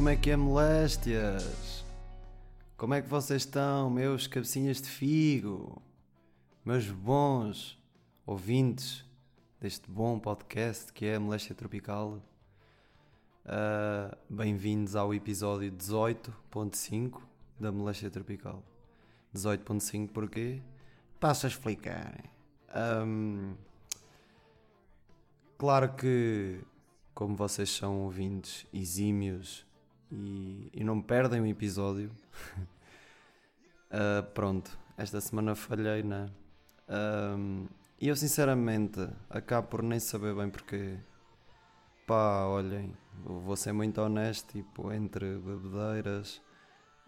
como é que é moléstias? Como é que vocês estão, meus cabecinhas de figo? Meus bons ouvintes deste bom podcast que é a Moléstia Tropical. Uh, Bem-vindos ao episódio 18.5 da Moléstia Tropical. 18.5 porquê? Passo a explicar. Um, claro que, como vocês são ouvintes exímios e, e não perdem um episódio, uh, pronto, esta semana falhei, né? Um, e eu sinceramente acabo por nem saber bem porque pá, olhem, vou ser muito honesto, tipo, entre bebedeiras,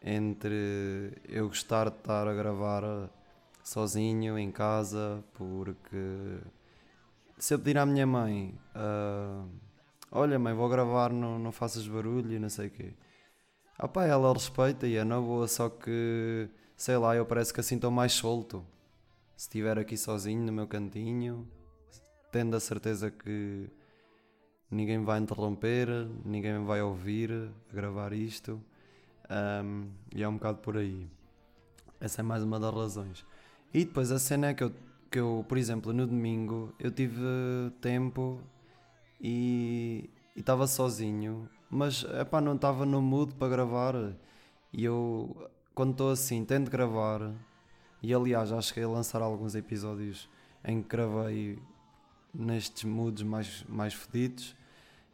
entre eu gostar de estar a gravar sozinho em casa, porque se eu pedir à minha mãe, uh, olha mãe, vou gravar, não, não faças barulho e não sei o quê. Ah ela respeita e é na boa, só que sei lá, eu parece que assim estou mais solto. Se estiver aqui sozinho no meu cantinho, tendo a certeza que ninguém vai interromper, ninguém vai ouvir a gravar isto. Um, e é um bocado por aí. Essa é mais uma das razões. E depois a cena é que eu, que eu por exemplo, no domingo eu tive tempo e estava sozinho, mas epá, não estava no mood para gravar. E eu, quando estou assim, tento gravar. E aliás, já cheguei a lançar alguns episódios em que gravei nestes moods mais, mais fedidos.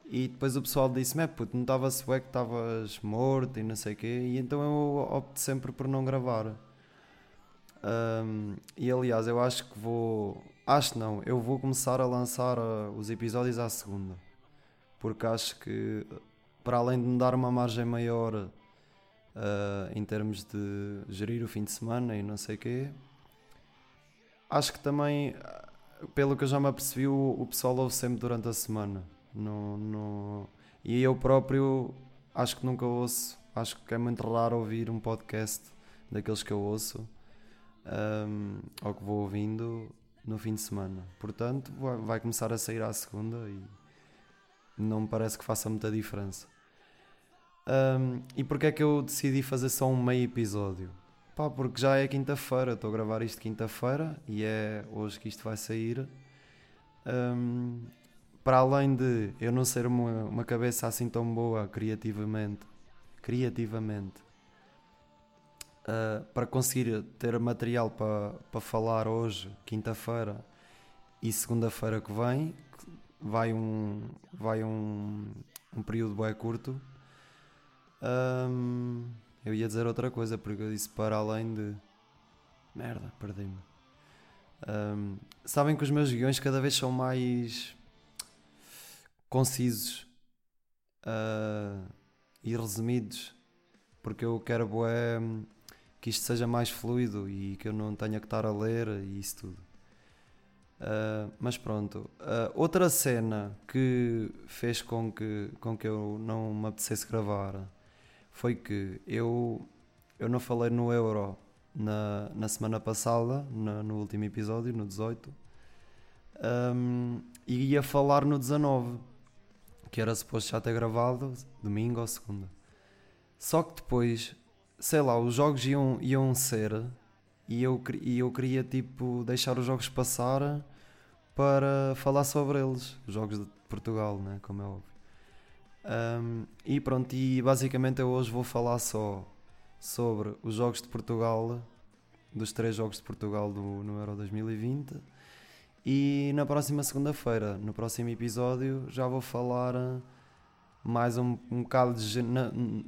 E depois o pessoal disse-me: é puto, não estava sueco, estavas morto e não sei o quê. E então eu opto sempre por não gravar. Um, e aliás, eu acho que vou. Acho não, eu vou começar a lançar uh, os episódios à segunda. Porque acho que, para além de me dar uma margem maior uh, em termos de gerir o fim de semana e não sei o quê, acho que também, pelo que eu já me apercebi, o, o pessoal ouve sempre durante a semana. No, no... E eu próprio acho que nunca ouço, acho que é muito raro ouvir um podcast daqueles que eu ouço um, ou que vou ouvindo no fim de semana. Portanto, vai começar a sair à segunda e não me parece que faça muita diferença. Um, e porquê é que eu decidi fazer só um meio episódio? Pá, porque já é quinta-feira, estou a gravar isto quinta-feira e é hoje que isto vai sair. Um, para além de eu não ser uma, uma cabeça assim tão boa criativamente, criativamente, uh, para conseguir ter material para, para falar hoje, quinta-feira e segunda-feira que vem, vai um, vai um, um período bem curto. Um, eu ia dizer outra coisa, porque eu disse para além de. Merda, perdi-me. Um, sabem que os meus guiões cada vez são mais concisos uh, e resumidos, porque eu quero bué, que isto seja mais fluido e que eu não tenha que estar a ler e isso tudo. Uh, mas pronto, uh, outra cena que fez com que, com que eu não me apetecesse gravar foi que eu, eu não falei no Euro na, na semana passada, na, no último episódio, no 18, um, e ia falar no 19, que era suposto já ter gravado domingo ou segunda. Só que depois sei lá, os jogos iam, iam ser e eu, e eu queria tipo deixar os jogos passar para falar sobre eles, os jogos de Portugal, né? como é óbvio. Um, e pronto, e basicamente eu hoje vou falar só sobre os jogos de Portugal, dos três jogos de Portugal do, no Euro 2020. E na próxima segunda-feira, no próximo episódio, já vou falar mais um, um bocado de,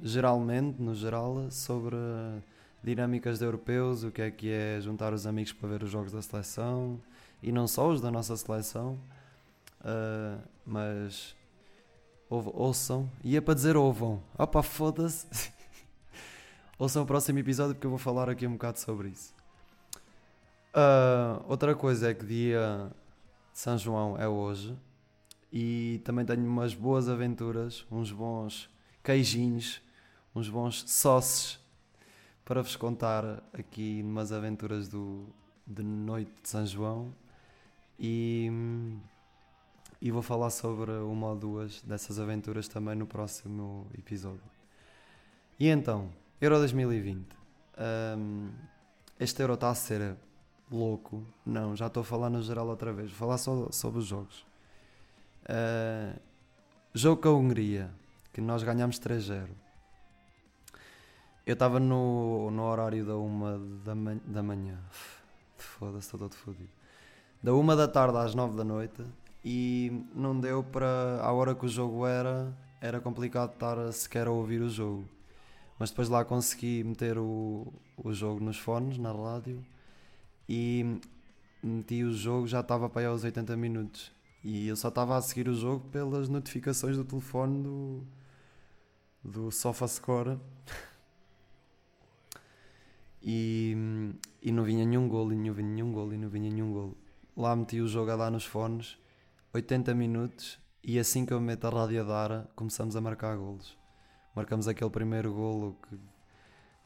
geralmente, no geral, sobre dinâmicas de europeus, o que é que é juntar os amigos para ver os jogos da seleção e não só os da nossa seleção, uh, mas ouçam, ia é para dizer ouvam, opa foda-se, ouçam o próximo episódio porque eu vou falar aqui um bocado sobre isso. Uh, outra coisa é que dia de São João é hoje e também tenho umas boas aventuras, uns bons queijinhos, uns bons sócios para vos contar aqui umas aventuras do, de noite de São João e, e vou falar sobre uma ou duas dessas aventuras também no próximo episódio. E então, Euro 2020. Um, este Euro está a ser louco. Não, já estou a falar no geral outra vez. Vou falar só sobre os jogos. Uh, jogo com a Hungria, que nós ganhamos 3-0. Eu estava no, no horário da uma da, man da manhã. Foda-se, estou todo fodido. Da uma da tarde às nove da noite e não deu para. A hora que o jogo era, era complicado estar sequer a ouvir o jogo. Mas depois lá consegui meter o, o jogo nos fones, na rádio e meti o jogo, já estava para aí aos 80 minutos. E eu só estava a seguir o jogo pelas notificações do telefone do, do SofaScore. e, e não vinha nenhum gol, e não vinha nenhum gol, e não vinha nenhum gol. Lá meti o jogo a dar nos fones, 80 minutos, e assim que eu meto a rádio a dar, começamos a marcar golos. Marcamos aquele primeiro golo que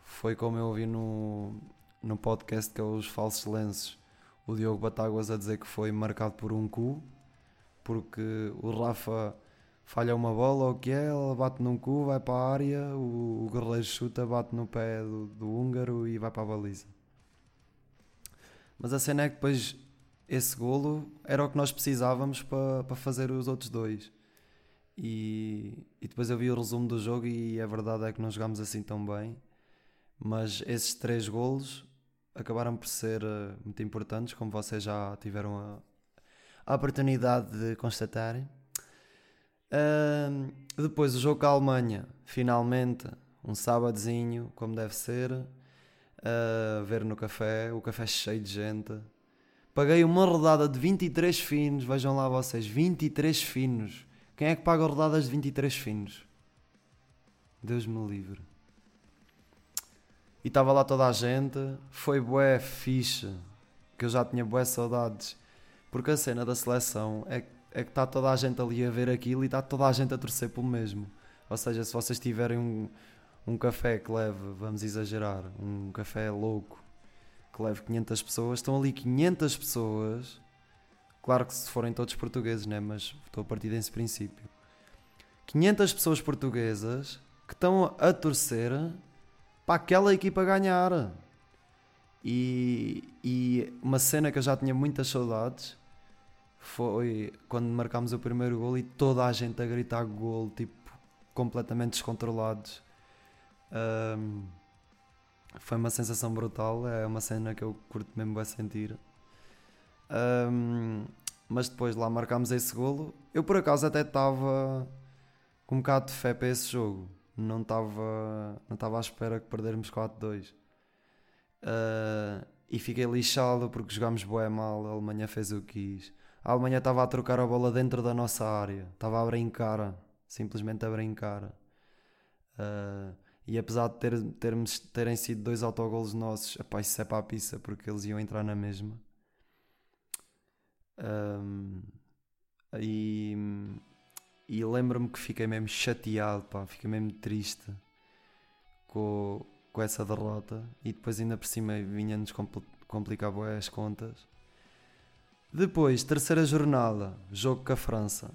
foi como eu ouvi no, no podcast que é os Falsos Lenços, o Diogo Batáguas a dizer que foi marcado por um cu, porque o Rafa falha uma bola, o que é, ela bate num cu, vai para a área, o, o guerreiro chuta, bate no pé do, do húngaro e vai para a baliza. Mas a cena é que depois esse golo era o que nós precisávamos para, para fazer os outros dois. E, e depois eu vi o resumo do jogo e a verdade é que não jogámos assim tão bem. Mas esses três golos acabaram por ser uh, muito importantes, como vocês já tiveram a, a oportunidade de constatar. Uh, depois o jogo com a Alemanha, finalmente, um sábadozinho, como deve ser, uh, ver no café, o café cheio de gente. Paguei uma rodada de 23 finos, vejam lá vocês, 23 finos. Quem é que paga rodadas de 23 finos? Deus me livre. E estava lá toda a gente, foi bué fixe, que eu já tinha bué saudades. Porque a cena da seleção é, é que está toda a gente ali a ver aquilo e está toda a gente a torcer pelo mesmo. Ou seja, se vocês tiverem um, um café que leve, vamos exagerar, um café louco, que leve 500 pessoas, estão ali 500 pessoas. Claro que se forem todos portugueses, né? mas estou a partir desse princípio. 500 pessoas portuguesas que estão a torcer para aquela equipa ganhar. E, e uma cena que eu já tinha muitas saudades foi quando marcámos o primeiro gol e toda a gente a gritar gol, tipo, completamente descontrolados. Um, foi uma sensação brutal, é uma cena que eu curto mesmo a sentir. Um, mas depois lá marcámos esse golo. Eu por acaso até estava com um bocado de fé para esse jogo não estava não estava à espera que perdermos 4-2. Uh, ah, e fiquei lixado porque jogámos bué mal, a Alemanha fez o que quis. A Alemanha estava a trocar a bola dentro da nossa área, estava a brincar, simplesmente a brincar. Uh, e apesar de ter, termos, terem sido dois autogolos nossos, epá, isso é para a pizza porque eles iam entrar na mesma. Um, ah, e e lembro-me que fiquei mesmo chateado, pá, fiquei mesmo triste com, com essa derrota. E depois, ainda por cima, vinha-nos compl complicar as contas. Depois, terceira jornada, jogo com a França.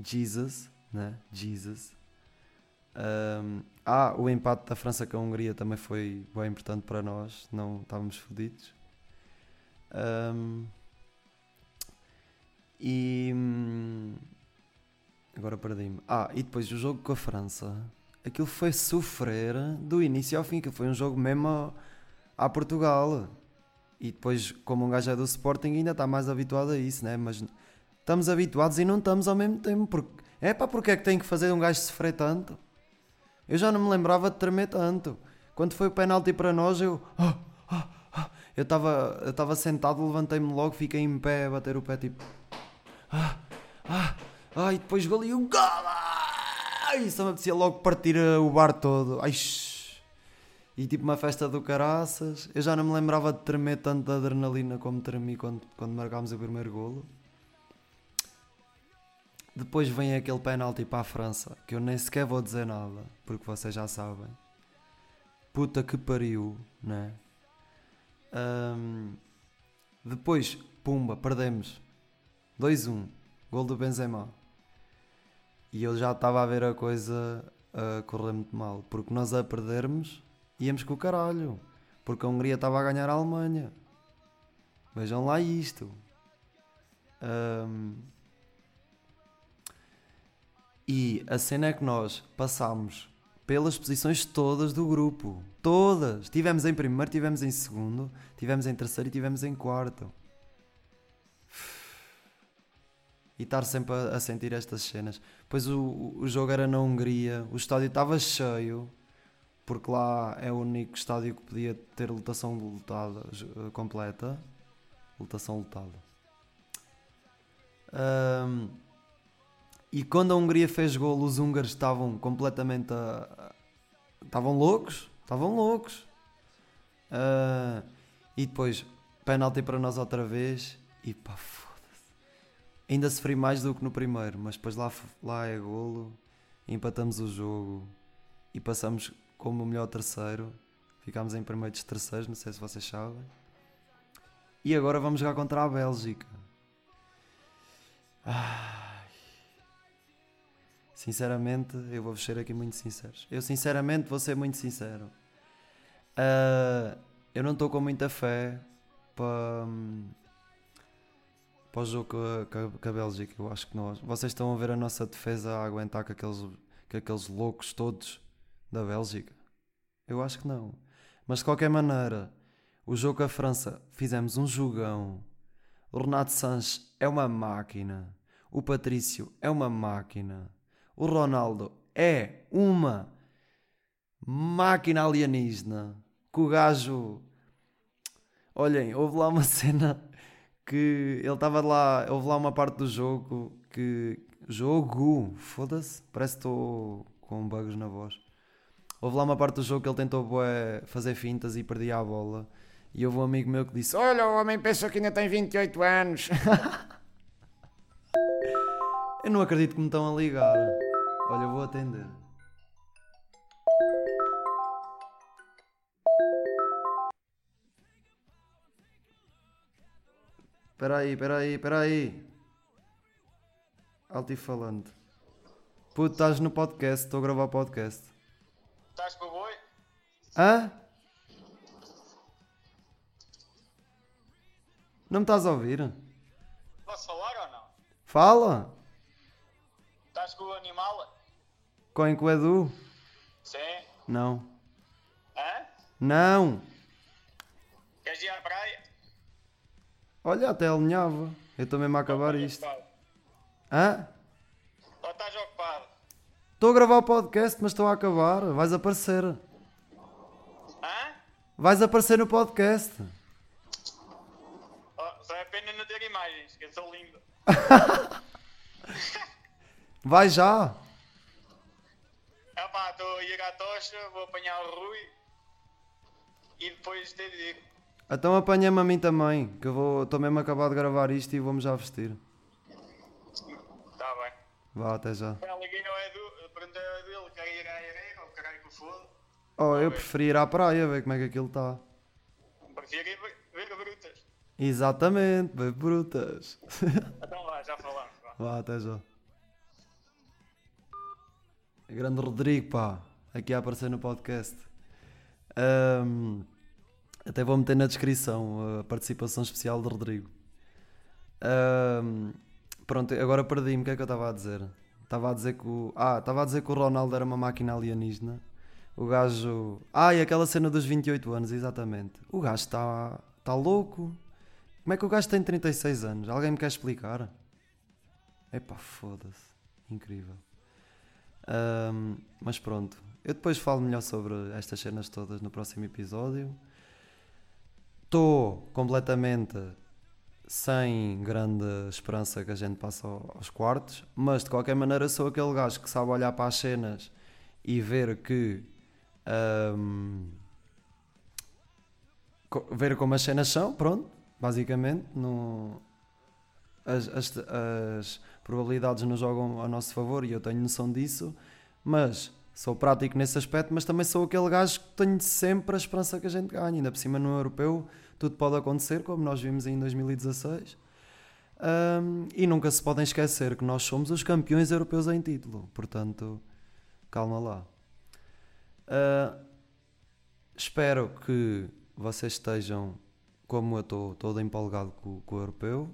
Jesus, né? Jesus. Um, ah, o empate da França com a Hungria também foi bem importante para nós, não estávamos fodidos. Um, e hum, Agora perdi-me. Ah, e depois o jogo com a França. Aquilo foi sofrer do início ao fim, que foi um jogo mesmo a, a Portugal. E depois, como um gajo é do Sporting, ainda está mais habituado a isso, né? Mas estamos habituados e não estamos ao mesmo tempo. Porque, é pá, porque é que tem que fazer um gajo sofrer tanto? Eu já não me lembrava de tremer tanto. Quando foi o penalti para nós, eu. Ah, ah, ah. Eu estava eu sentado, levantei-me logo, fiquei em pé a bater o pé tipo. Ah, ah. Ai, depois gol e um gol! Ai, me apetecia logo partir o bar todo. Ai, e tipo uma festa do caraças. Eu já não me lembrava de tremer tanto de adrenalina como tremi quando, quando marcámos o primeiro golo. Depois vem aquele penalti para a França, que eu nem sequer vou dizer nada, porque vocês já sabem. Puta que pariu, né? Um, depois, pumba, perdemos. 2-1. Gol do Benzema. E eu já estava a ver a coisa a correr muito mal. Porque nós a perdermos íamos com o caralho. Porque a Hungria estava a ganhar a Alemanha. Vejam lá isto. Um, e a cena é que nós passámos pelas posições todas do grupo. Todas. Tivemos em primeiro, tivemos em segundo, tivemos em terceiro e tivemos em quarto. E estar sempre a, a sentir estas cenas. Pois o, o jogo era na Hungria, o estádio estava cheio, porque lá é o único estádio que podia ter lotação lotada, completa. Lotação lotada. Um, e quando a Hungria fez gol, os húngaros estavam completamente a... estavam loucos, estavam loucos. Uh, e depois, penalti para nós outra vez e pá, foda-se. Ainda sofri mais do que no primeiro, mas depois lá, lá é golo, empatamos o jogo e passamos como o melhor terceiro. Ficámos em primeiro dos terceiros, não sei se vocês sabem. E agora vamos jogar contra a Bélgica. Ah. Sinceramente, eu vou ser aqui muito sincero. Eu, sinceramente, vou ser muito sincero. Uh, eu não estou com muita fé para, para o jogo com a, com a Bélgica. Eu acho que nós. Vocês estão a ver a nossa defesa a aguentar com aqueles, com aqueles loucos todos da Bélgica? Eu acho que não. Mas de qualquer maneira, o jogo com a França, fizemos um jogão. O Renato Sanches é uma máquina. O Patrício é uma máquina o Ronaldo é uma máquina alienígena. Que o gajo. Olhem, houve lá uma cena que ele estava lá. Houve lá uma parte do jogo que. Jogo! Foda-se, parece que estou com bugs na voz. Houve lá uma parte do jogo que ele tentou bué, fazer fintas e perdia a bola. E houve um amigo meu que disse: Olha, o homem pensa que ainda tem 28 anos. Eu não acredito que me estão a ligar. Olha, eu vou atender. Espera aí, espera aí, espera aí. Altifalante. Puto, estás no podcast, estou a gravar podcast. Estás com o boi? Hã? Não me estás a ouvir? Posso falar ou não? Fala! Estás com o animal? Com, com o Edu? Sim. Não. Hã? Não. Queres ir à praia? Olha, até alinhava. Eu estou mesmo a acabar isto. Hã? Estou a gravar o podcast, mas estou a acabar. Vais aparecer. Hã? Vais aparecer no podcast. Oh, só é pena não ter imagens, que eu sou lindo. Vai já. Epá, estou a ir à tocha, vou apanhar o Rui e depois te digo. Então apanha-me a mim também, que eu vou. Estou mesmo a acabar de gravar isto e vou-me já vestir. Vá, até já. Já liguei ao Edu, perguntei ao Edu, ele quer ir à areia, ou caralho que foda. Oh, eu preferi ir à praia, ver como é que aquilo está. Prefiro ir ver, brutas. Exatamente, ver brutas. Então vá, já falamos. Vá. Vá, até já. Grande Rodrigo, pá, aqui a aparecer no podcast. Ahm, até vou meter na descrição a participação especial de Rodrigo. Ahm, pronto, agora perdi-me. O que é que eu estava a dizer? Estava a dizer que o. Ah, estava a dizer que o Ronaldo era uma máquina alienígena. O gajo. Ah, e aquela cena dos 28 anos, exatamente. O gajo está. Está louco. Como é que o gajo tem 36 anos? Alguém me quer explicar? Epá, foda-se. Incrível. Um, mas pronto, eu depois falo melhor sobre estas cenas todas no próximo episódio. Estou completamente sem grande esperança que a gente passe aos quartos, mas de qualquer maneira sou aquele gajo que sabe olhar para as cenas e ver que. Um, ver como as cenas são, pronto, basicamente. No, as, as, as probabilidades não jogam a nosso favor e eu tenho noção disso, mas sou prático nesse aspecto, mas também sou aquele gajo que tenho sempre a esperança que a gente ganhe. Ainda por cima no europeu tudo pode acontecer, como nós vimos em 2016. Um, e nunca se podem esquecer que nós somos os campeões europeus em título. Portanto, calma lá. Uh, espero que vocês estejam como eu estou, todo empolgado com, com o europeu.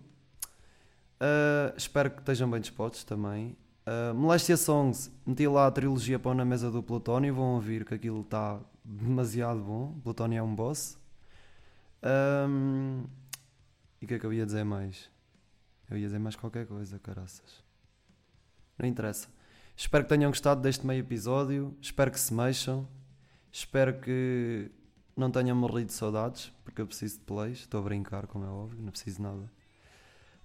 Uh, espero que estejam bem dispostos também. Uh, Molestia Songs, meti lá a trilogia Pão na Mesa do Plutónio. Vão ouvir que aquilo está demasiado bom. Plutónio é um boss. Um, e o que é que eu ia dizer mais? Eu ia dizer mais qualquer coisa, caraças. Não interessa. Espero que tenham gostado deste meio episódio. Espero que se mexam. Espero que não tenham morrido de saudades, porque eu preciso de plays. Estou a brincar, como é óbvio, não preciso de nada.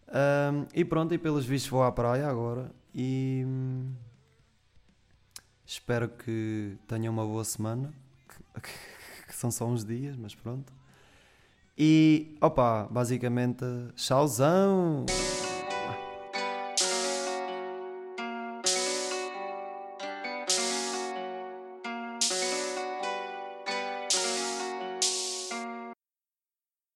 Um, e pronto, e pelos vistos vou à praia agora. E hum, espero que tenham uma boa semana. Que, que são só uns dias, mas pronto. E opa, basicamente, tchauzão!